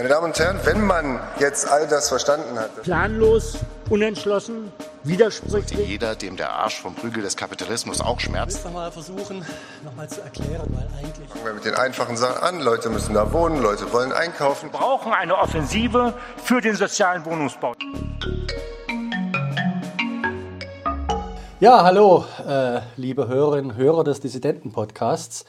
Meine Damen und Herren, wenn man jetzt all das verstanden hat. Planlos, unentschlossen, widersprüchlich. Jeder, dem der Arsch vom Prügel des Kapitalismus auch schmerzt. Ich mal versuchen, nochmal zu erklären, weil eigentlich. Fangen wir mit den einfachen Sachen an. Leute müssen da wohnen, Leute wollen einkaufen. Wir brauchen eine Offensive für den sozialen Wohnungsbau. Ja, hallo, äh, liebe Hörerinnen und Hörer des Dissidenten-Podcasts.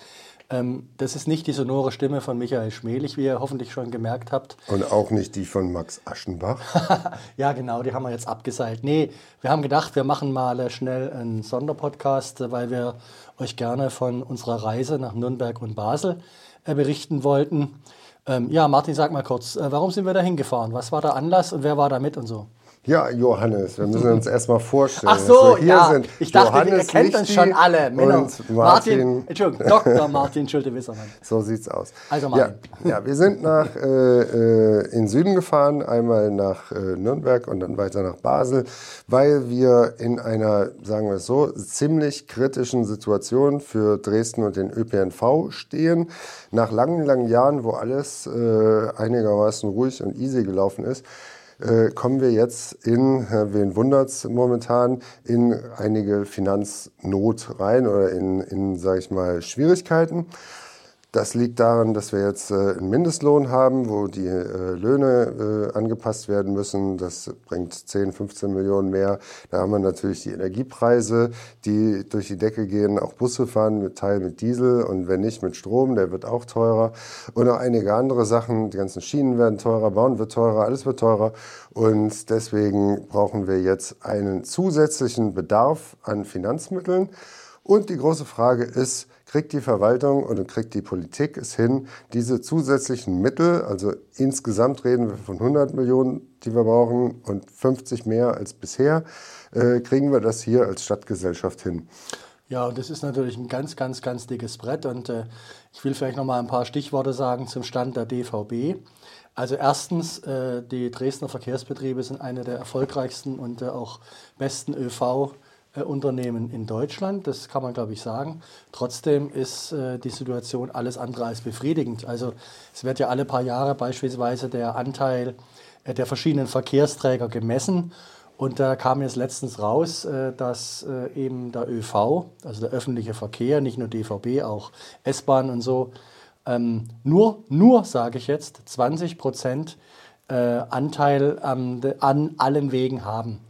Ähm, das ist nicht die sonore Stimme von Michael Schmelig, wie ihr hoffentlich schon gemerkt habt. Und auch nicht die von Max Aschenbach. ja, genau, die haben wir jetzt abgeseilt. Nee, wir haben gedacht, wir machen mal schnell einen Sonderpodcast, weil wir euch gerne von unserer Reise nach Nürnberg und Basel äh, berichten wollten. Ähm, ja, Martin, sag mal kurz, äh, warum sind wir da hingefahren? Was war der Anlass und wer war da mit und so? Ja, Johannes, wir müssen uns erstmal vorstellen. Ach so, ja. ich dachte, Johannes ihr kennt uns schon alle. Männer. Und Martin, Martin Entschuldigung, Dr. Martin Schulte-Wissermann. So sieht's aus. Also Martin. Ja, ja wir sind nach äh, äh, in Süden gefahren, einmal nach äh, Nürnberg und dann weiter nach Basel, weil wir in einer, sagen wir es so, ziemlich kritischen Situation für Dresden und den ÖPNV stehen. Nach langen, langen Jahren, wo alles äh, einigermaßen ruhig und easy gelaufen ist, äh, kommen wir jetzt in, äh, wen wundert's momentan, in einige Finanznot rein oder in, in sage ich mal, Schwierigkeiten. Das liegt daran, dass wir jetzt äh, einen Mindestlohn haben, wo die äh, Löhne äh, angepasst werden müssen. Das bringt 10, 15 Millionen mehr. Da haben wir natürlich die Energiepreise, die durch die Decke gehen. Auch Busse fahren mit Teil mit Diesel und wenn nicht mit Strom, der wird auch teurer. Und auch einige andere Sachen. Die ganzen Schienen werden teurer, Bauen wird teurer, alles wird teurer. Und deswegen brauchen wir jetzt einen zusätzlichen Bedarf an Finanzmitteln. Und die große Frage ist, kriegt die Verwaltung oder kriegt die Politik es hin, diese zusätzlichen Mittel, also insgesamt reden wir von 100 Millionen, die wir brauchen und 50 mehr als bisher, äh, kriegen wir das hier als Stadtgesellschaft hin? Ja, und das ist natürlich ein ganz, ganz, ganz dickes Brett. Und äh, ich will vielleicht noch mal ein paar Stichworte sagen zum Stand der DVB. Also erstens, äh, die Dresdner Verkehrsbetriebe sind eine der erfolgreichsten und äh, auch besten ÖV- Unternehmen in Deutschland, das kann man, glaube ich, sagen. Trotzdem ist äh, die Situation alles andere als befriedigend. Also es wird ja alle paar Jahre beispielsweise der Anteil äh, der verschiedenen Verkehrsträger gemessen. Und da kam jetzt letztens raus, äh, dass äh, eben der ÖV, also der öffentliche Verkehr, nicht nur DVB, auch S-Bahn und so, ähm, nur, nur sage ich jetzt, 20 Prozent äh, Anteil an allen Wegen haben.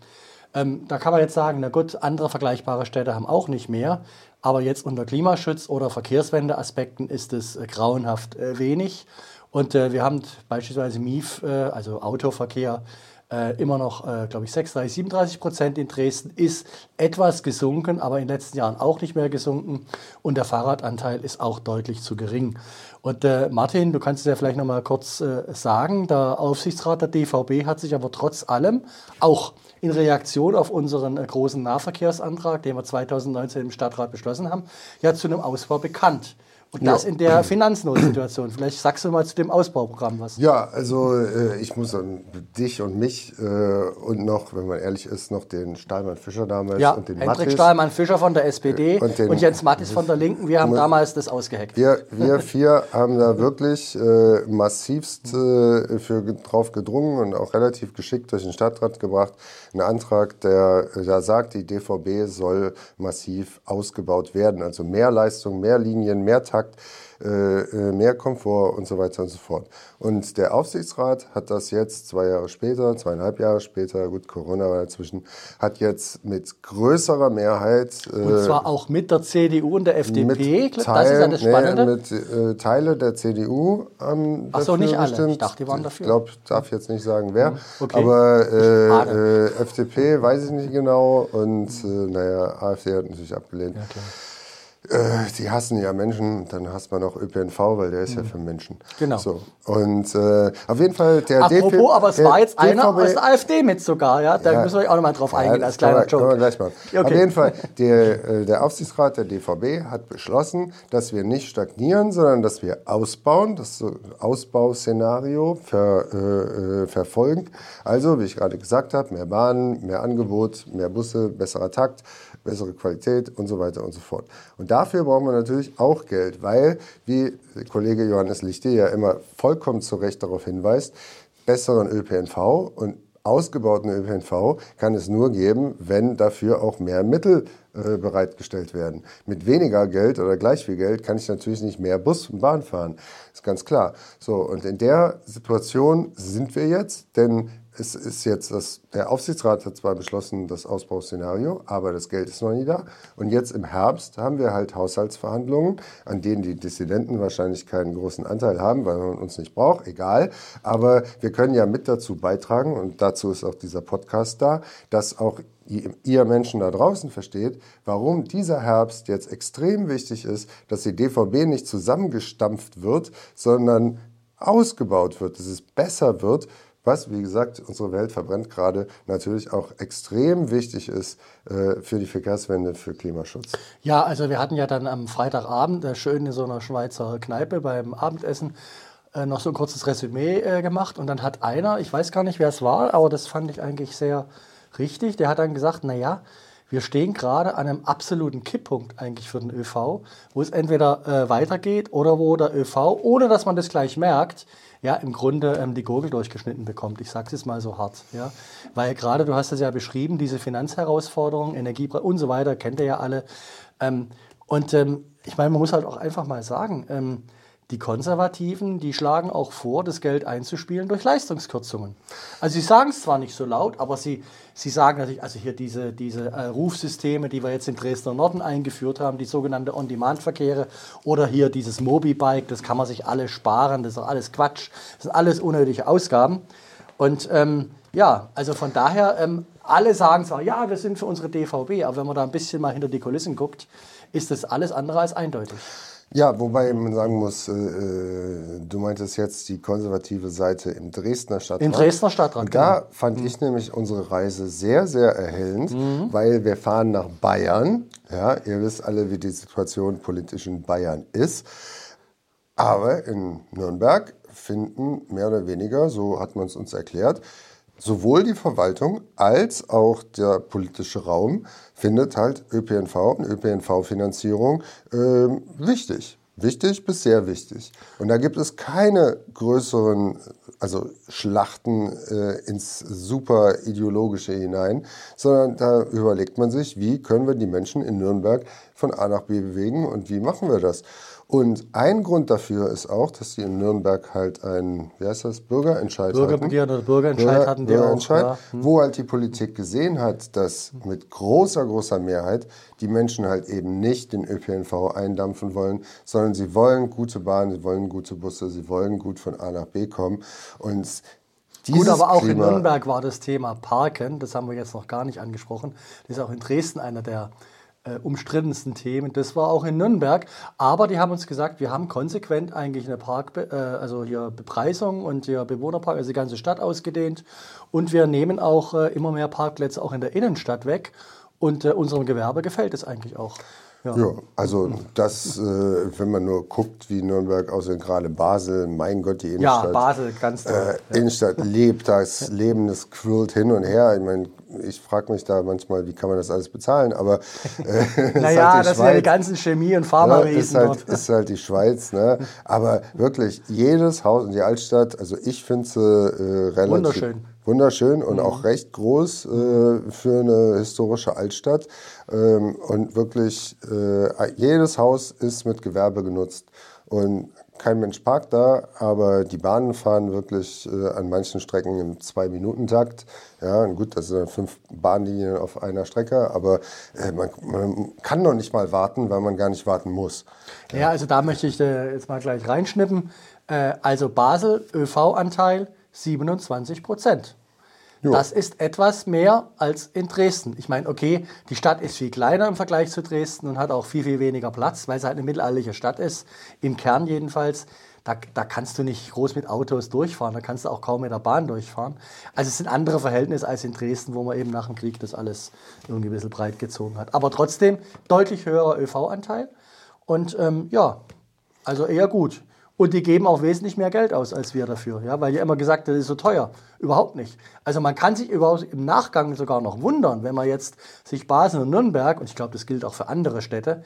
Ähm, da kann man jetzt sagen, na gut, andere vergleichbare Städte haben auch nicht mehr. Aber jetzt unter Klimaschutz oder Verkehrswendeaspekten ist es äh, grauenhaft äh, wenig. Und äh, wir haben beispielsweise MIF, äh, also Autoverkehr, äh, immer noch, äh, glaube ich, 36, 37 Prozent in Dresden, ist etwas gesunken, aber in den letzten Jahren auch nicht mehr gesunken. Und der Fahrradanteil ist auch deutlich zu gering. Und äh, Martin, du kannst es ja vielleicht noch mal kurz äh, sagen, der Aufsichtsrat der DVB hat sich aber trotz allem auch in Reaktion auf unseren äh, großen Nahverkehrsantrag, den wir 2019 im Stadtrat beschlossen haben, ja zu einem Ausbau bekannt. Und das ja. in der Finanznotsituation. Vielleicht sagst du mal zu dem Ausbauprogramm was. Ja, also äh, ich muss an dich und mich äh, und noch, wenn man ehrlich ist, noch den Stahlmann-Fischer damals ja, und den Hendrik Mattis. Stahlmann-Fischer von der SPD und, den, und Jens Mattis von der Linken. Wir haben damals das ausgeheckt. Wir, wir vier haben da wirklich äh, massivst äh, für, drauf gedrungen und auch relativ geschickt durch den Stadtrat gebracht. Einen Antrag, der da sagt, die DVB soll massiv ausgebaut werden. Also mehr Leistung, mehr Linien, mehr Takt Kontakt, äh, äh, mehr Komfort und so weiter und so fort. Und der Aufsichtsrat hat das jetzt zwei Jahre später, zweieinhalb Jahre später, gut, Corona war dazwischen, hat jetzt mit größerer Mehrheit. Äh, und zwar auch mit der CDU und der FDP. Mit Teil, das ist ja das Spannende. Nee, mit äh, Teile der CDU ähm, Ach so, nicht alle. Ich dachte, die waren dafür. Ich glaube, darf jetzt nicht sagen, wer. Mhm. Okay. Aber äh, äh, FDP weiß ich nicht genau und naja, AfD hat natürlich abgelehnt. Ja, die hassen ja Menschen, dann hasst man auch ÖPNV, weil der ist ja mhm. für Menschen. Genau. So. Und äh, auf jeden Fall der Apropos, DP, aber es war jetzt einer DVB, aus der AfD mit sogar, ja. Da ja, müssen wir auch nochmal drauf eingehen, ja, als kleiner Joke. wir gleich mal. Okay. Auf jeden Fall, der, äh, der Aufsichtsrat der DVB hat beschlossen, dass wir nicht stagnieren, sondern dass wir ausbauen, das Ausbauszenario ver, äh, äh, verfolgen. Also, wie ich gerade gesagt habe, mehr Bahnen, mehr Angebot, mehr Busse, besserer Takt, bessere Qualität und so weiter und so fort. Und dafür brauchen wir natürlich auch Geld, weil, wie Kollege Johannes Lichte ja immer vollkommen zu Recht darauf hinweist, besseren ÖPNV und ausgebauten ÖPNV kann es nur geben, wenn dafür auch mehr Mittel äh, bereitgestellt werden. Mit weniger Geld oder gleich viel Geld kann ich natürlich nicht mehr Bus und Bahn fahren. Ist ganz klar. So, und in der Situation sind wir jetzt, denn es ist jetzt das, der Aufsichtsrat hat zwar beschlossen, das Ausbauszenario, aber das Geld ist noch nie da. Und jetzt im Herbst haben wir halt Haushaltsverhandlungen, an denen die Dissidenten wahrscheinlich keinen großen Anteil haben, weil man uns nicht braucht, egal. Aber wir können ja mit dazu beitragen, und dazu ist auch dieser Podcast da, dass auch ihr Menschen da draußen versteht, warum dieser Herbst jetzt extrem wichtig ist, dass die DVB nicht zusammengestampft wird, sondern ausgebaut wird, dass es besser wird, was, wie gesagt, unsere Welt verbrennt gerade, natürlich auch extrem wichtig ist äh, für die Verkehrswende, für Klimaschutz. Ja, also wir hatten ja dann am Freitagabend äh, schön in so einer Schweizer Kneipe beim Abendessen äh, noch so ein kurzes Resümee äh, gemacht und dann hat einer, ich weiß gar nicht, wer es war, aber das fand ich eigentlich sehr richtig, der hat dann gesagt, naja, wir stehen gerade an einem absoluten Kipppunkt eigentlich für den ÖV, wo es entweder äh, weitergeht oder wo der ÖV, ohne dass man das gleich merkt, ja, im Grunde ähm, die Gurgel durchgeschnitten bekommt. Ich sage es jetzt mal so hart. Ja? Weil gerade, du hast es ja beschrieben, diese Finanzherausforderungen, Energiepreise und so weiter, kennt ihr ja alle. Ähm, und ähm, ich meine, man muss halt auch einfach mal sagen, ähm, die Konservativen, die schlagen auch vor, das Geld einzuspielen durch Leistungskürzungen. Also sie sagen es zwar nicht so laut, aber sie, sie sagen natürlich, also hier diese, diese äh, Rufsysteme, die wir jetzt in Dresdner Norden eingeführt haben, die sogenannte On-Demand-Verkehre oder hier dieses Mobibike, das kann man sich alles sparen, das ist alles Quatsch, das sind alles unnötige Ausgaben. Und ähm, ja, also von daher, ähm, alle sagen zwar, ja, wir sind für unsere DVB, aber wenn man da ein bisschen mal hinter die Kulissen guckt, ist das alles andere als eindeutig. Ja, wobei man sagen muss, äh, äh, du meintest jetzt die konservative Seite im Dresdner Stadtrat. Im Dresdner Stadtrat, Und da genau. fand mhm. ich nämlich unsere Reise sehr, sehr erhellend, mhm. weil wir fahren nach Bayern. Ja, ihr wisst alle, wie die Situation politisch in Bayern ist. Aber in Nürnberg finden mehr oder weniger, so hat man es uns erklärt, sowohl die Verwaltung als auch der politische Raum findet halt ÖPNV und ÖPNV-Finanzierung äh, wichtig. Wichtig bis sehr wichtig. Und da gibt es keine größeren also Schlachten äh, ins super ideologische hinein, sondern da überlegt man sich, wie können wir die Menschen in Nürnberg von A nach B bewegen und wie machen wir das? Und ein Grund dafür ist auch, dass sie in Nürnberg halt ein, wie heißt das, Bürgerentscheid Bürgerbegehren hatten. oder Bürgerentscheid Bürger, hatten die Bürgerentscheid, auch, ja. wo halt die Politik gesehen hat, dass mit großer, großer Mehrheit die Menschen halt eben nicht den ÖPNV eindampfen wollen, sondern sie wollen gute Bahnen, sie wollen gute Busse, sie wollen gut von A nach B kommen. Und Gut, aber auch Klima in Nürnberg war das Thema Parken, das haben wir jetzt noch gar nicht angesprochen. Das ist auch in Dresden einer der äh, umstrittensten Themen. Das war auch in Nürnberg. Aber die haben uns gesagt, wir haben konsequent eigentlich eine Park, äh, also hier Bepreisung und hier Bewohnerpark, also die ganze Stadt ausgedehnt. Und wir nehmen auch äh, immer mehr Parkplätze auch in der Innenstadt weg. Und äh, unserem Gewerbe gefällt es eigentlich auch. Ja. ja, also das, äh, wenn man nur guckt, wie Nürnberg aussieht, gerade Basel, mein Gott, die Innenstadt. Ja, Basel, ganz toll. Äh, ja. Innenstadt lebt, das Leben, das quillt hin und her. Ich meine, ich frage mich da manchmal, wie kann man das alles bezahlen, aber äh, naja, halt das sind ja die ganzen Chemie- und Pharmawesen. Ja, ist, halt, ist halt die Schweiz, ne? aber wirklich jedes Haus in die Altstadt, also ich finde sie äh, relativ... Wunderschön wunderschön und mhm. auch recht groß äh, für eine historische Altstadt. Ähm, und wirklich äh, jedes Haus ist mit Gewerbe genutzt. Und kein Mensch parkt da, aber die Bahnen fahren wirklich äh, an manchen Strecken im Zwei-Minuten-Takt. Ja, gut, das sind fünf Bahnlinien auf einer Strecke, aber äh, man, man, kann noch nicht mal warten, weil man gar nicht warten muss. Ja, ja also da möchte ich äh, jetzt mal gleich reinschnippen. Äh, also Basel, ÖV-Anteil 27 Prozent. Jo. Das ist etwas mehr als in Dresden. Ich meine, okay, die Stadt ist viel kleiner im Vergleich zu Dresden und hat auch viel, viel weniger Platz, weil es halt eine mittelalterliche Stadt ist, im Kern jedenfalls. Da, da, kannst du nicht groß mit Autos durchfahren, da kannst du auch kaum mit der Bahn durchfahren. Also es sind andere Verhältnisse als in Dresden, wo man eben nach dem Krieg das alles irgendwie ein bisschen breit gezogen hat. Aber trotzdem deutlich höherer ÖV-Anteil und ähm, ja, also eher gut. Und die geben auch wesentlich mehr Geld aus als wir dafür, ja, weil ja immer gesagt, das ist so teuer. Überhaupt nicht. Also man kann sich überhaupt im Nachgang sogar noch wundern, wenn man jetzt sich Basel und Nürnberg, und ich glaube, das gilt auch für andere Städte,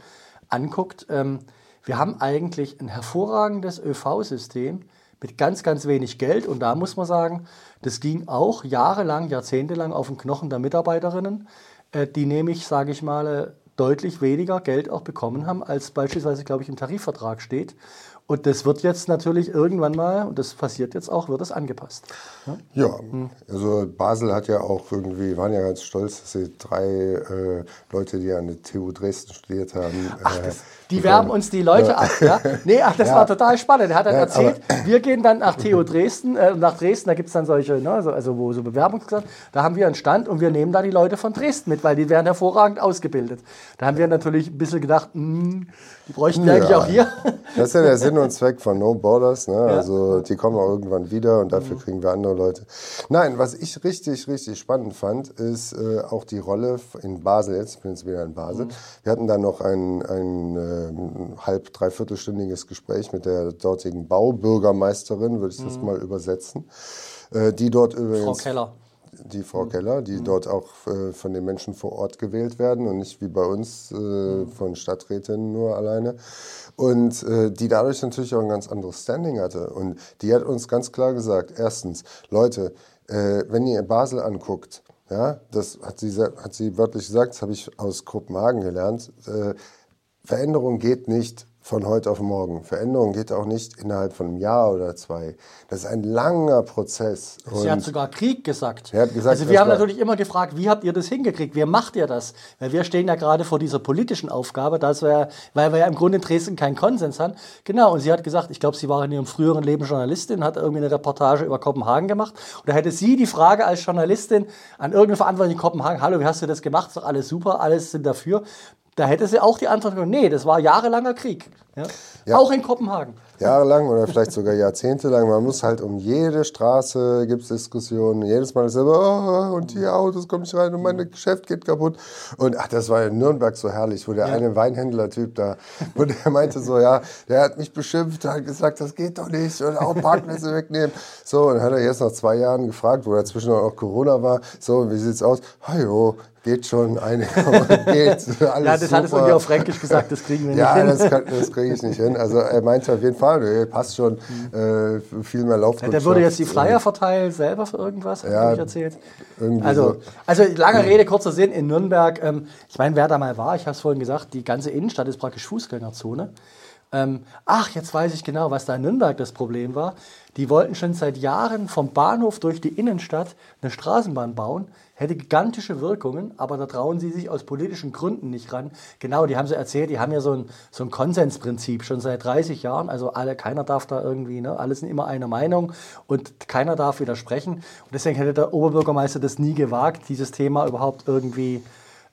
anguckt. Ähm, wir haben eigentlich ein hervorragendes ÖV-System mit ganz, ganz wenig Geld. Und da muss man sagen, das ging auch jahrelang, jahrzehntelang auf den Knochen der Mitarbeiterinnen, äh, die nämlich, sage ich mal, äh, deutlich weniger Geld auch bekommen haben, als beispielsweise, glaube ich, im Tarifvertrag steht. Und das wird jetzt natürlich irgendwann mal, und das passiert jetzt auch, wird es angepasst. Ja, ja also Basel hat ja auch irgendwie, waren ja ganz stolz, dass sie drei äh, Leute, die an der TU Dresden studiert haben. Ach, das, äh, die werben uns die Leute ja. ab. Ja? Nee, ach, das ja. war total spannend. Er hat dann erzählt, wir gehen dann nach TU Dresden, äh, nach Dresden, da gibt es dann solche, ne, also wo so Bewerbungsklassen, da haben wir einen Stand und wir nehmen da die Leute von Dresden mit, weil die werden hervorragend ausgebildet. Da haben wir natürlich ein bisschen gedacht, mh, hm, die bräuchten wir eigentlich auch hier. Das ist ja der Sinn und Zweck von No Borders. Ne? Also die kommen auch irgendwann wieder und dafür mhm. kriegen wir andere Leute. Nein, was ich richtig, richtig spannend fand, ist äh, auch die Rolle in Basel. Jetzt bin ich wieder in Basel. Mhm. Wir hatten da noch ein, ein äh, halb, dreiviertelstündiges Gespräch mit der dortigen Baubürgermeisterin, würde ich das mhm. mal übersetzen. Äh, die dort übrigens. Frau Keller die Frau mhm. Keller, die mhm. dort auch äh, von den Menschen vor Ort gewählt werden und nicht wie bei uns äh, mhm. von Stadträtinnen nur alleine. Und äh, die dadurch natürlich auch ein ganz anderes Standing hatte. Und die hat uns ganz klar gesagt, erstens, Leute, äh, wenn ihr Basel anguckt, ja, das hat sie, hat sie wörtlich gesagt, das habe ich aus Kopenhagen gelernt, äh, Veränderung geht nicht von heute auf morgen. Veränderung geht auch nicht innerhalb von einem Jahr oder zwei. Das ist ein langer Prozess. Sie hat sogar Krieg gesagt. Er hat gesagt also wir haben natürlich immer gefragt, wie habt ihr das hingekriegt? Wie macht ihr das? Weil wir stehen ja gerade vor dieser politischen Aufgabe, dass wir, weil wir ja im Grunde in Dresden keinen Konsens haben. Genau, und sie hat gesagt, ich glaube, sie war in ihrem früheren Leben Journalistin, hat irgendwie eine Reportage über Kopenhagen gemacht. Und da hätte sie die Frage als Journalistin an irgendeine Verantwortliche in Kopenhagen, hallo, wie hast du das gemacht? Ist doch alles super, alles sind dafür. Da hätte sie auch die Antwort gegeben, nee, das war jahrelanger Krieg. Ja? Ja. Auch in Kopenhagen. Jahrelang oder vielleicht sogar jahrzehntelang. Man muss halt um jede Straße gibt es Diskussionen. Jedes Mal ist immer, oh, und die Autos kommen nicht rein und mein Geschäft geht kaputt. Und ach, das war in Nürnberg so herrlich, wo der ja. eine Weinhändler-Typ da, wo der meinte so, ja, der hat mich beschimpft, hat gesagt, das geht doch nicht und auch Parkplätze wegnehmen. So, und dann hat er jetzt nach zwei Jahren gefragt, wo dazwischen auch Corona war, so, wie sieht's aus? Hajo, geht schon, eine geht, alles Ja, das super. hat es irgendwie auf Fränkisch gesagt, das kriegen wir nicht ja, hin. Ja, das, das kriege ich nicht hin. Also er meinte auf jeden Fall, nee, passt schon, äh, viel mehr Laufkundschaft. Der würde jetzt die Flyer verteilen, selber für irgendwas, hat ja, ich erzählt. Also, so. also lange Rede, kurzer Sinn, in Nürnberg, ähm, ich meine, wer da mal war, ich habe es vorhin gesagt, die ganze Innenstadt ist praktisch Fußgängerzone. Ähm, ach, jetzt weiß ich genau, was da in Nürnberg das Problem war. Die wollten schon seit Jahren vom Bahnhof durch die Innenstadt eine Straßenbahn bauen hätte gigantische Wirkungen, aber da trauen sie sich aus politischen Gründen nicht ran. Genau, die haben sie erzählt, die haben ja so ein, so ein Konsensprinzip schon seit 30 Jahren. Also alle, keiner darf da irgendwie, ne, alle sind immer einer Meinung und keiner darf widersprechen. Und deswegen hätte der Oberbürgermeister das nie gewagt, dieses Thema überhaupt irgendwie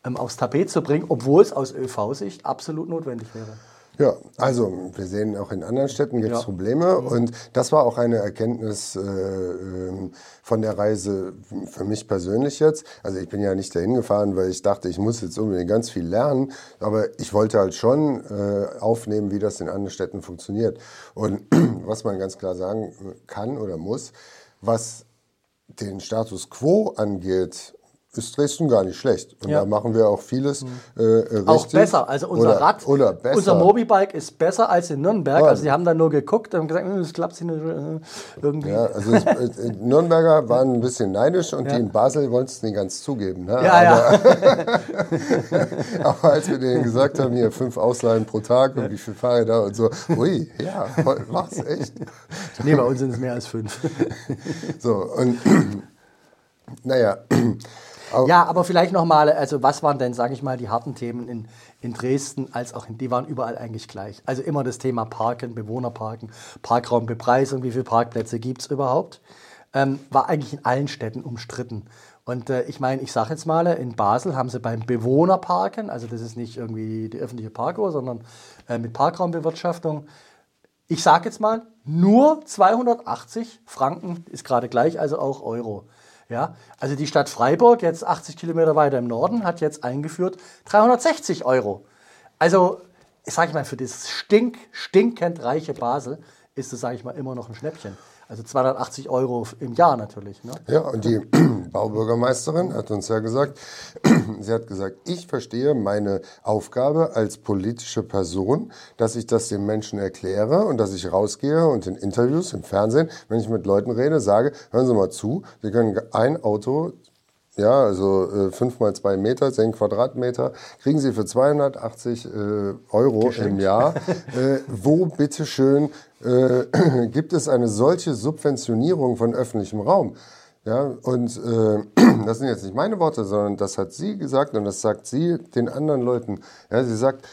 ähm, aufs Tapet zu bringen, obwohl es aus ÖV-Sicht absolut notwendig wäre. Ja, also wir sehen auch in anderen Städten gibt es ja. Probleme und das war auch eine Erkenntnis äh, ähm, von der Reise für mich persönlich jetzt. Also ich bin ja nicht dahin gefahren, weil ich dachte, ich muss jetzt unbedingt ganz viel lernen, aber ich wollte halt schon äh, aufnehmen, wie das in anderen Städten funktioniert. Und was man ganz klar sagen kann oder muss, was den Status quo angeht, ist Dresden gar nicht schlecht. Und ja. da machen wir auch vieles mhm. äh, richtig. Auch besser. Also unser oder, Rad, oder besser. unser Mobibike ist besser als in Nürnberg. Ja. Also die haben dann nur geguckt und gesagt, hm, das klappt nicht äh, irgendwie. Ja, also es, äh, Nürnberger waren ein bisschen neidisch und ja. die in Basel wollten es nicht ganz zugeben. Ne? Ja, aber, ja. aber als wir denen gesagt haben, hier fünf Ausleihen pro Tag und wie viel Fahrräder und so, ui, ja, was, echt? Nee, bei uns sind es mehr als fünf. so, und naja, ja, aber vielleicht nochmal, also was waren denn, sage ich mal, die harten Themen in, in Dresden als auch in, die waren überall eigentlich gleich. Also immer das Thema Parken, Bewohnerparken, Parkraumbepreisung, wie viele Parkplätze gibt es überhaupt, ähm, war eigentlich in allen Städten umstritten. Und äh, ich meine, ich sage jetzt mal, in Basel haben sie beim Bewohnerparken, also das ist nicht irgendwie die öffentliche Parkuhr, sondern äh, mit Parkraumbewirtschaftung, ich sage jetzt mal, nur 280 Franken ist gerade gleich, also auch Euro. Ja, also die Stadt Freiburg, jetzt 80 Kilometer weiter im Norden, hat jetzt eingeführt 360 Euro. Also, ich sage mal, für das stink, stinkend reiche Basel ist es, sage ich mal, immer noch ein Schnäppchen. Also 280 Euro im Jahr natürlich. Ne? Ja, und die Baubürgermeisterin hat uns ja gesagt, sie hat gesagt, ich verstehe meine Aufgabe als politische Person, dass ich das den Menschen erkläre und dass ich rausgehe und in Interviews, im Fernsehen, wenn ich mit Leuten rede, sage, hören Sie mal zu, Sie können ein Auto ja, also äh, 5 mal 2 Meter, 10 Quadratmeter, kriegen Sie für 280 äh, Euro Geschenk. im Jahr. äh, wo bitteschön äh, gibt es eine solche Subventionierung von öffentlichem Raum? Ja, und äh, das sind jetzt nicht meine Worte, sondern das hat sie gesagt und das sagt sie den anderen Leuten. Ja, sie sagt,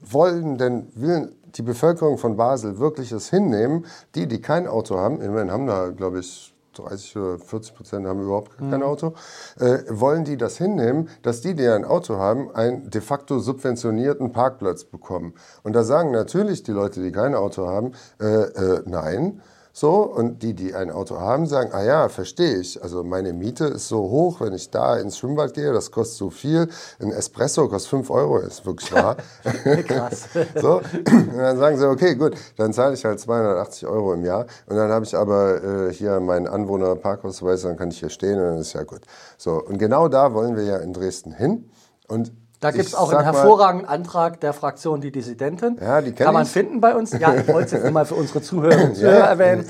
wollen denn, will die Bevölkerung von Basel wirklich es hinnehmen? Die, die kein Auto haben, immerhin haben da, glaube ich, 30 oder 40 Prozent haben überhaupt kein mhm. Auto, äh, wollen die das hinnehmen, dass die, die ein Auto haben, einen de facto subventionierten Parkplatz bekommen. Und da sagen natürlich die Leute, die kein Auto haben, äh, äh, nein, so, und die, die ein Auto haben, sagen, ah ja, verstehe ich. Also meine Miete ist so hoch, wenn ich da ins Schwimmbad gehe, das kostet so viel. Ein Espresso kostet 5 Euro, ist wirklich wahr. Krass. so, und dann sagen sie, okay, gut, dann zahle ich halt 280 Euro im Jahr. Und dann habe ich aber äh, hier meinen Anwohner-Parkausweis, dann kann ich hier stehen und dann ist ja gut. So, und genau da wollen wir ja in Dresden hin. Und da gibt es auch einen hervorragenden Antrag der Fraktion Die Dissidenten. Ja, die Kann man ich. finden bei uns. Ja, ich wollte es jetzt mal für unsere Zuhörer und Zuhörer ja, erwähnen.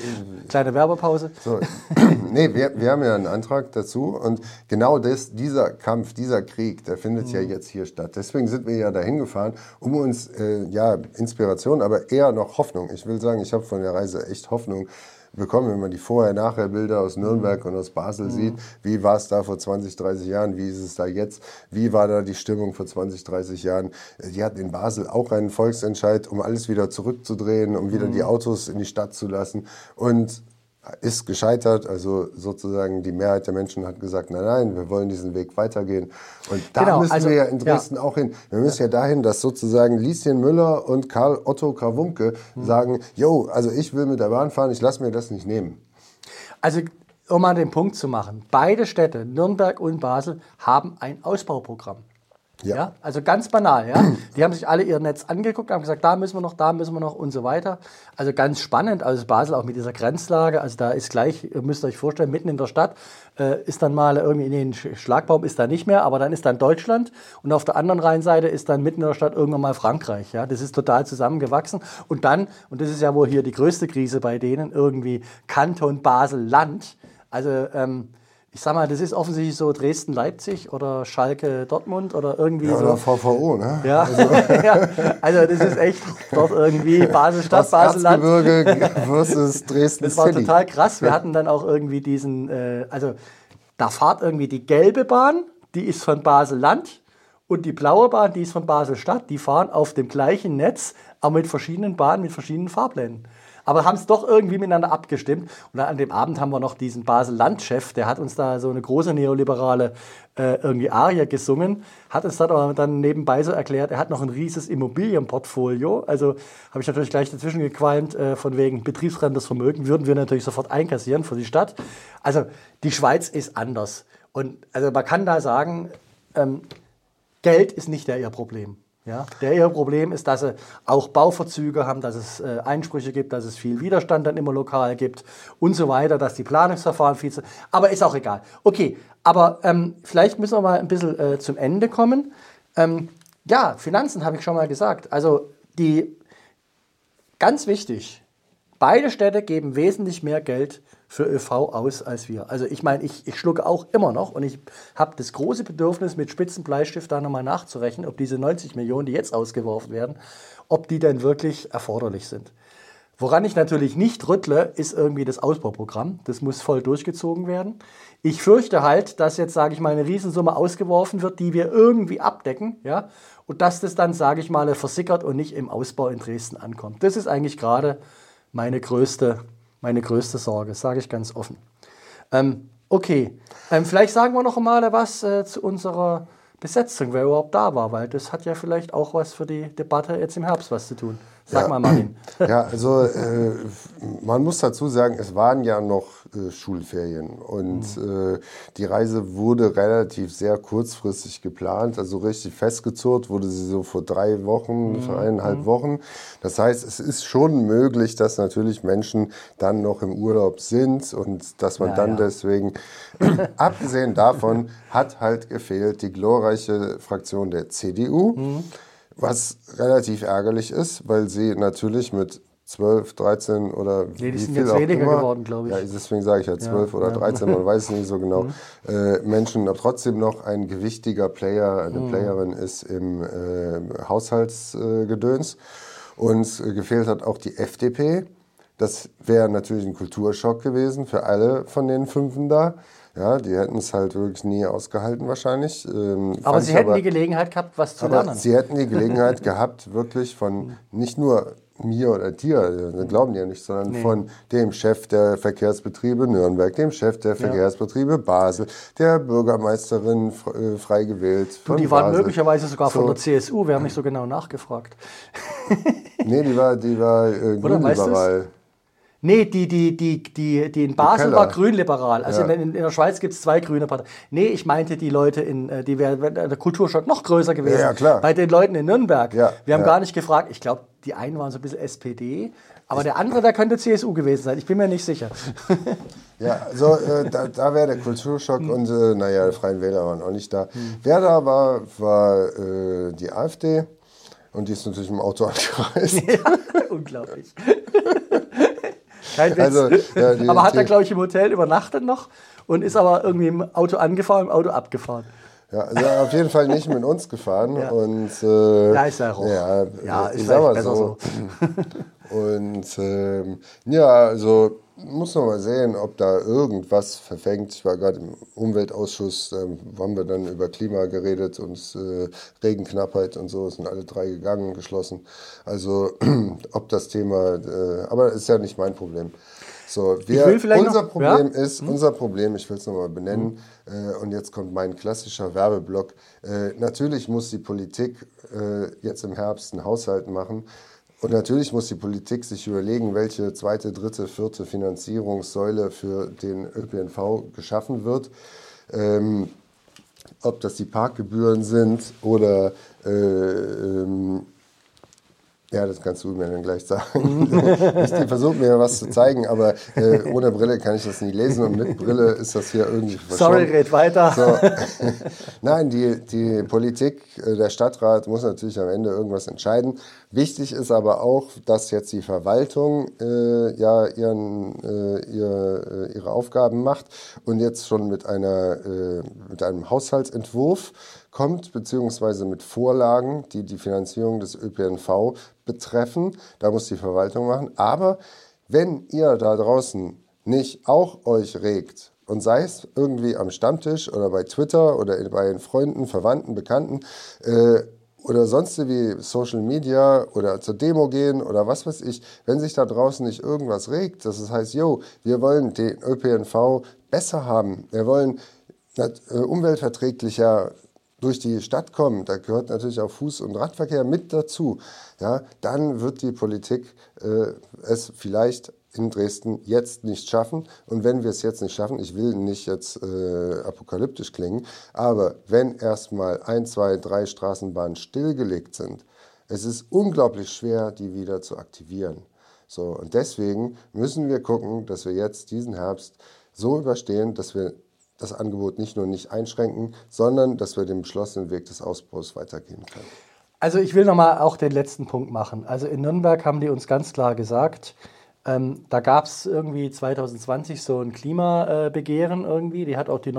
Kleine Werbepause. So. nee, wir, wir haben ja einen Antrag dazu und genau das, dieser Kampf, dieser Krieg, der findet mhm. ja jetzt hier statt. Deswegen sind wir ja dahin gefahren, um uns, äh, ja, Inspiration, aber eher noch Hoffnung. Ich will sagen, ich habe von der Reise echt Hoffnung, bekommen, wenn man die Vorher-Nachher-Bilder aus Nürnberg und aus Basel mhm. sieht. Wie war es da vor 20, 30 Jahren? Wie ist es da jetzt? Wie war da die Stimmung vor 20, 30 Jahren? Die hatten in Basel auch einen Volksentscheid, um alles wieder zurückzudrehen, um wieder mhm. die Autos in die Stadt zu lassen. Und ist gescheitert. Also sozusagen die Mehrheit der Menschen hat gesagt, nein, nein, wir wollen diesen Weg weitergehen. Und da genau, müssen also, wir ja in Dresden ja. auch hin. Wir müssen ja. ja dahin, dass sozusagen Lieschen Müller und Karl Otto Krawunke hm. sagen, jo, also ich will mit der Bahn fahren, ich lasse mir das nicht nehmen. Also um mal den Punkt zu machen, beide Städte, Nürnberg und Basel, haben ein Ausbauprogramm. Ja. ja. Also ganz banal, ja. Die haben sich alle ihr Netz angeguckt, haben gesagt, da müssen wir noch, da müssen wir noch und so weiter. Also ganz spannend, also Basel auch mit dieser Grenzlage, also da ist gleich, ihr müsst euch vorstellen, mitten in der Stadt äh, ist dann mal irgendwie, in den Schlagbaum ist da nicht mehr, aber dann ist dann Deutschland und auf der anderen Rheinseite ist dann mitten in der Stadt irgendwann mal Frankreich, ja. Das ist total zusammengewachsen und dann, und das ist ja wohl hier die größte Krise bei denen, irgendwie Kanton Basel-Land, also ähm, ich sag mal, das ist offensichtlich so Dresden-Leipzig oder Schalke-Dortmund oder irgendwie ja, so. Oder VVO, ne? Ja. Also. ja. also das ist echt dort irgendwie Basel-Stadt, Basel-Land. versus Dresden Das war total krass. Wir hatten dann auch irgendwie diesen, äh, also da fahrt irgendwie die gelbe Bahn, die ist von Basel-Land und die blaue Bahn, die ist von Basel-Stadt. Die fahren auf dem gleichen Netz, aber mit verschiedenen Bahnen, mit verschiedenen Fahrplänen aber haben es doch irgendwie miteinander abgestimmt. Und dann an dem Abend haben wir noch diesen Basel-Landchef, der hat uns da so eine große neoliberale äh, irgendwie Arie gesungen, hat uns dann aber dann nebenbei so erklärt, er hat noch ein riesiges Immobilienportfolio. Also habe ich natürlich gleich dazwischen gequalmt, äh, von wegen betriebsfremdes Vermögen, würden wir natürlich sofort einkassieren für die Stadt. Also die Schweiz ist anders. Und also man kann da sagen, ähm, Geld ist nicht der ihr Problem. Ja, der ihr Problem ist, dass sie auch Bauverzüge haben, dass es äh, Einsprüche gibt, dass es viel Widerstand dann immer lokal gibt und so weiter, dass die Planungsverfahren viel zu. Aber ist auch egal. Okay, aber ähm, vielleicht müssen wir mal ein bisschen äh, zum Ende kommen. Ähm, ja, Finanzen habe ich schon mal gesagt. Also die ganz wichtig, beide Städte geben wesentlich mehr Geld für ÖV aus als wir. Also ich meine, ich, ich schlucke auch immer noch und ich habe das große Bedürfnis, mit Spitzenbleistift da nochmal nachzurechnen, ob diese 90 Millionen, die jetzt ausgeworfen werden, ob die denn wirklich erforderlich sind. Woran ich natürlich nicht rüttle, ist irgendwie das Ausbauprogramm. Das muss voll durchgezogen werden. Ich fürchte halt, dass jetzt, sage ich mal, eine Riesensumme ausgeworfen wird, die wir irgendwie abdecken, ja, und dass das dann, sage ich mal, versickert und nicht im Ausbau in Dresden ankommt. Das ist eigentlich gerade meine größte meine größte Sorge, sage ich ganz offen. Ähm, okay, ähm, vielleicht sagen wir noch einmal was äh, zu unserer Besetzung, wer überhaupt da war, weil das hat ja vielleicht auch was für die Debatte jetzt im Herbst was zu tun. Sag Ja. mal, Martin. Ja, also äh, man muss dazu sagen, es waren ja noch äh, Schulferien und äh, die Reise wurde relativ sehr kurzfristig geplant, also richtig festgezurrt wurde sie so vor drei Wochen, vor eineinhalb Wochen. Das heißt, es ist schon möglich, dass natürlich Menschen dann noch im Urlaub sind und dass man Ja, dann ja. deswegen, abgesehen davon, hat halt gefehlt die glorreiche Fraktion der CDU. Was relativ ärgerlich ist, weil sie natürlich mit 12, 13 oder Nee, die wie sind viel jetzt auch weniger immer, geworden, glaube ich. Ja, deswegen sage ich ja 12 oder 13, man weiß es nicht so genau. Äh, Menschen aber trotzdem noch ein gewichtiger Player, eine Playerin ist im äh, Haushaltsgedöns. Äh, äh, gefehlt hat auch die FDP. Das wäre natürlich ein Kulturschock gewesen für alle von den Fünfen da. Ja, die hätten es halt wirklich nie ausgehalten wahrscheinlich. Ähm, Aber sie hätten die Gelegenheit gehabt, was zu aber lernen. sie hätten die Gelegenheit gehabt, wirklich von nicht nur mir oder dir, das glauben die ja nicht, sondern von dem Chef der Verkehrsbetriebe Nürnberg, dem Chef der Verkehrsbetriebe Basel, der Bürgermeisterin äh, frei gewählt. Du, von die waren Basel. möglicherweise sogar von So. der CSU, wir haben nicht so genau nachgefragt. Nee, die war, die war äh, du's? grünliberal. Nee, die, die, die, die, die in Basel war grünliberal. Also Ja. in, in der Schweiz gibt es zwei grüne Parteien. Nee, ich meinte die Leute in, äh, die wäre der Kulturschock noch größer gewesen. Ja, ja, klar. Bei den Leuten in Nürnberg. Ja, Wir haben ja. gar nicht gefragt. Ich glaube, die einen waren so ein bisschen SPD, aber der andere, der könnte CSU gewesen sein. Ich bin mir nicht sicher. Ja, also äh, da, da wäre der Kulturschock und äh, naja, die Freien Wähler waren auch nicht da. Wer da war, war äh, die AfD und die ist natürlich im Auto angereist. Unglaublich. Kein Witz. Also, ja, die- aber hat er, glaube ich, im Hotel übernachtet noch und ist aber irgendwie im Auto angefahren, im Auto abgefahren. Ja, also auf jeden Fall nicht mit uns gefahren. Ja. Und, äh, Ja, ist ja auch. Ja, Ja, ich ist sag mal besser so. Und ähm, ja, also muss noch mal sehen, ob da irgendwas verfängt. Ich war gerade im Umweltausschuss, da haben wir dann über Klima geredet und äh, Regenknappheit und so, sind alle drei gegangen, geschlossen. Also ob das Thema, äh, aber ist ja nicht mein Problem. So, wir, unser noch- Problem ja? ist, unser Problem, ich will es nochmal benennen, äh, und jetzt kommt mein klassischer Werbeblock. Äh, natürlich muss die Politik äh, jetzt im Herbst einen Haushalt machen. Und natürlich muss die Politik sich überlegen, welche zweite, dritte, vierte Finanzierungssäule für den ÖPNV geschaffen wird. Ähm, ob das die Parkgebühren sind oder äh, ähm, ja, das kannst du mir dann gleich sagen. ich versuche mir was zu zeigen, aber äh, ohne Brille kann ich das nicht lesen und mit Brille ist das hier irgendwie Sorry, verschwommen. red weiter. So. Nein, die, die Politik, äh, der Stadtrat muss natürlich am Ende irgendwas entscheiden. Wichtig ist aber auch, dass jetzt die Verwaltung äh, ja ihren, äh, ihr, äh, ihre Aufgaben macht und jetzt schon mit, einer, äh, mit einem Haushaltsentwurf kommt, beziehungsweise mit Vorlagen, die die Finanzierung des ÖPNV betreffen. Da muss die Verwaltung machen. Aber wenn ihr da draußen nicht auch euch regt und sei es irgendwie am Stammtisch oder bei Twitter oder bei den Freunden, Verwandten, Bekannten äh, oder sonst wie Social Media oder zur Demo gehen oder was weiß ich, wenn sich da draußen nicht irgendwas regt, das heißt, yo, wir wollen den ÖPNV besser haben, wir wollen äh, umweltverträglicher durch die Stadt kommen, da gehört natürlich auch Fuß- und Radverkehr mit dazu, ja, dann wird die Politik äh, es vielleicht in Dresden jetzt nicht schaffen. Und wenn wir es jetzt nicht schaffen, ich will nicht jetzt äh, apokalyptisch klingen, aber wenn erstmal ein, zwei, drei Straßenbahnen stillgelegt sind, es ist unglaublich schwer, die wieder zu aktivieren. So, und deswegen müssen wir gucken, dass wir jetzt diesen Herbst so überstehen, dass wir das Angebot nicht nur nicht einschränken, sondern dass wir den beschlossenen Weg des Ausbaus weitergehen können. Also ich will nochmal auch den letzten Punkt machen. Also in Nürnberg haben die uns ganz klar gesagt, ähm, da gab es irgendwie 2020 so ein Klimabegehren irgendwie. Die hat auch die,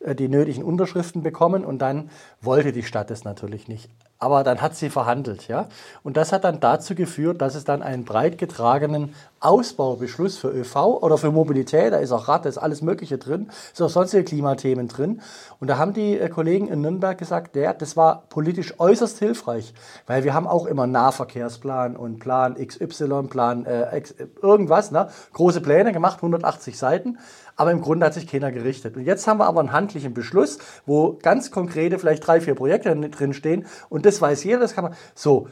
äh, die nötigen Unterschriften bekommen und dann wollte die Stadt es natürlich nicht. Aber dann hat sie verhandelt, ja. Und das hat dann dazu geführt, dass es dann einen breit getragenen Ausbaubeschluss für ÖV oder für Mobilität. Da ist auch Rad, da ist alles Mögliche drin. ist auch sonstige Klimathemen drin. Und da haben die äh, Kollegen in Nürnberg gesagt, ja, das war politisch äußerst hilfreich, weil wir haben auch immer Nahverkehrsplan und Plan XY, Plan äh, X, irgendwas, ne? große Pläne gemacht, 180 Seiten. Aber im Grunde hat sich keiner gerichtet. Und jetzt haben wir aber einen handlichen Beschluss, wo ganz konkrete, vielleicht drei, vier Projekte drin stehen. Und das weiß jeder, das kann man. So.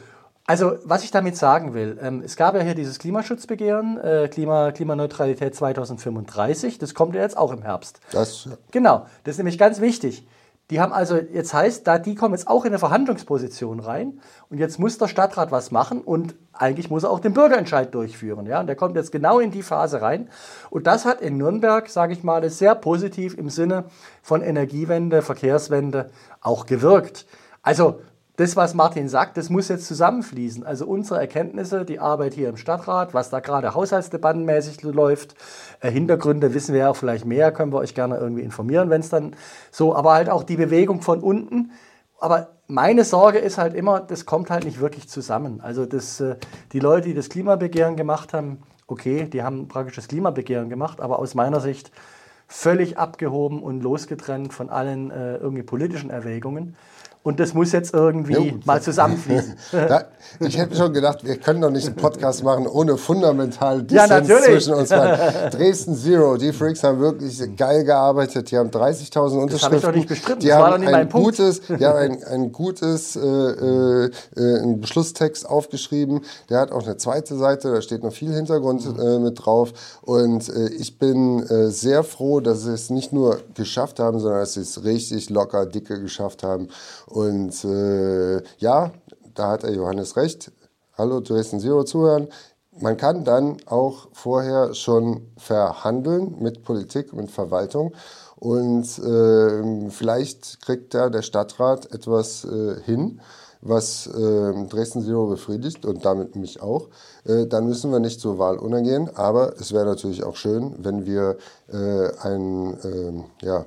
Also, was ich damit sagen will, ähm, es gab ja hier dieses Klimaschutzbegehren, äh, Klima, Klimaneutralität 2035, das kommt ja jetzt auch im Herbst. Das, Genau, das ist nämlich ganz wichtig. Die haben also, jetzt heißt, da, die kommen jetzt auch in eine Verhandlungsposition rein und jetzt muss der Stadtrat was machen und eigentlich muss er auch den Bürgerentscheid durchführen. Ja? Und der kommt jetzt genau in die Phase rein. Und das hat in Nürnberg, sage ich mal, sehr positiv im Sinne von Energiewende, Verkehrswende auch gewirkt. Also das, was Martin sagt, das muss jetzt zusammenfließen. Also unsere Erkenntnisse, die Arbeit hier im Stadtrat, was da gerade haushaltsdebattenmäßig läuft, äh, Hintergründe wissen wir ja auch vielleicht mehr, können wir euch gerne irgendwie informieren, wenn es dann so, aber halt auch die Bewegung von unten. Aber meine Sorge ist halt immer, das kommt halt nicht wirklich zusammen. Also das, äh, die Leute, die das Klimabegehren gemacht haben, okay, die haben praktisch das Klimabegehren gemacht, aber aus meiner Sicht völlig abgehoben und losgetrennt von allen äh, irgendwie politischen Erwägungen. Und das muss jetzt irgendwie Ja, mal zusammenfließen. Da, ich hätte schon gedacht, wir können doch nicht einen Podcast machen ohne fundamental Ja, Dissens natürlich. zwischen uns. beiden. Dresden Zero, die Freaks haben wirklich geil gearbeitet. Die haben 30.000 Unterschriften. habe ich doch nicht bestritten. Die Das war haben doch nicht ein mein Punkt. gutes, die haben ein, ein gutes äh, äh, äh, einen Beschlusstext aufgeschrieben. Der hat auch eine zweite Seite, da steht noch viel Hintergrund Mhm. äh, mit drauf. Und äh, ich bin äh, sehr froh, dass sie es nicht nur geschafft haben, sondern dass sie es richtig locker, dicke geschafft haben. Und äh, ja, da hat Johannes recht. Hallo Dresden Zero zuhören. Man kann dann auch vorher schon verhandeln mit Politik, mit Verwaltung. Und ähm, vielleicht kriegt da der Stadtrat etwas äh, hin, was äh, Dresden Zero befriedigt und damit mich auch. Äh, dann müssen wir nicht zur Wahl untergehen. Aber es wäre natürlich auch schön, wenn wir äh, einen ähm, ja,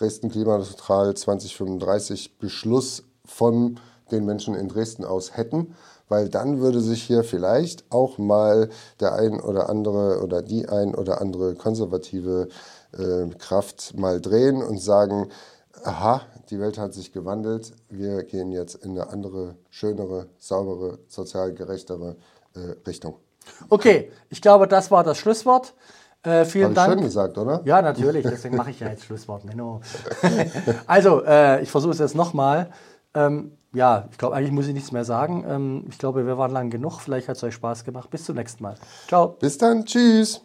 Dresden Klimaneutral 2035 Beschluss von den Menschen in Dresden aus hätten, weil dann würde sich hier vielleicht auch mal der ein oder andere oder die ein oder andere konservative äh, Kraft mal drehen und sagen, aha, die Welt hat sich gewandelt, wir gehen jetzt in eine andere, schönere, saubere, sozial gerechtere äh, Richtung. Okay, ich glaube, das war das Schlusswort. Äh, vielen Dank. schön gesagt, oder? Ja, natürlich, deswegen mache ich ja jetzt Schlusswort, Menno. also, äh, ich versuche es jetzt nochmal. Ähm, ja, ich glaube, eigentlich muss ich nichts mehr sagen. Ähm, ich glaube, wir waren lang genug. Vielleicht hat es euch Spaß gemacht. Bis zum nächsten Mal. Ciao. Bis dann, tschüss.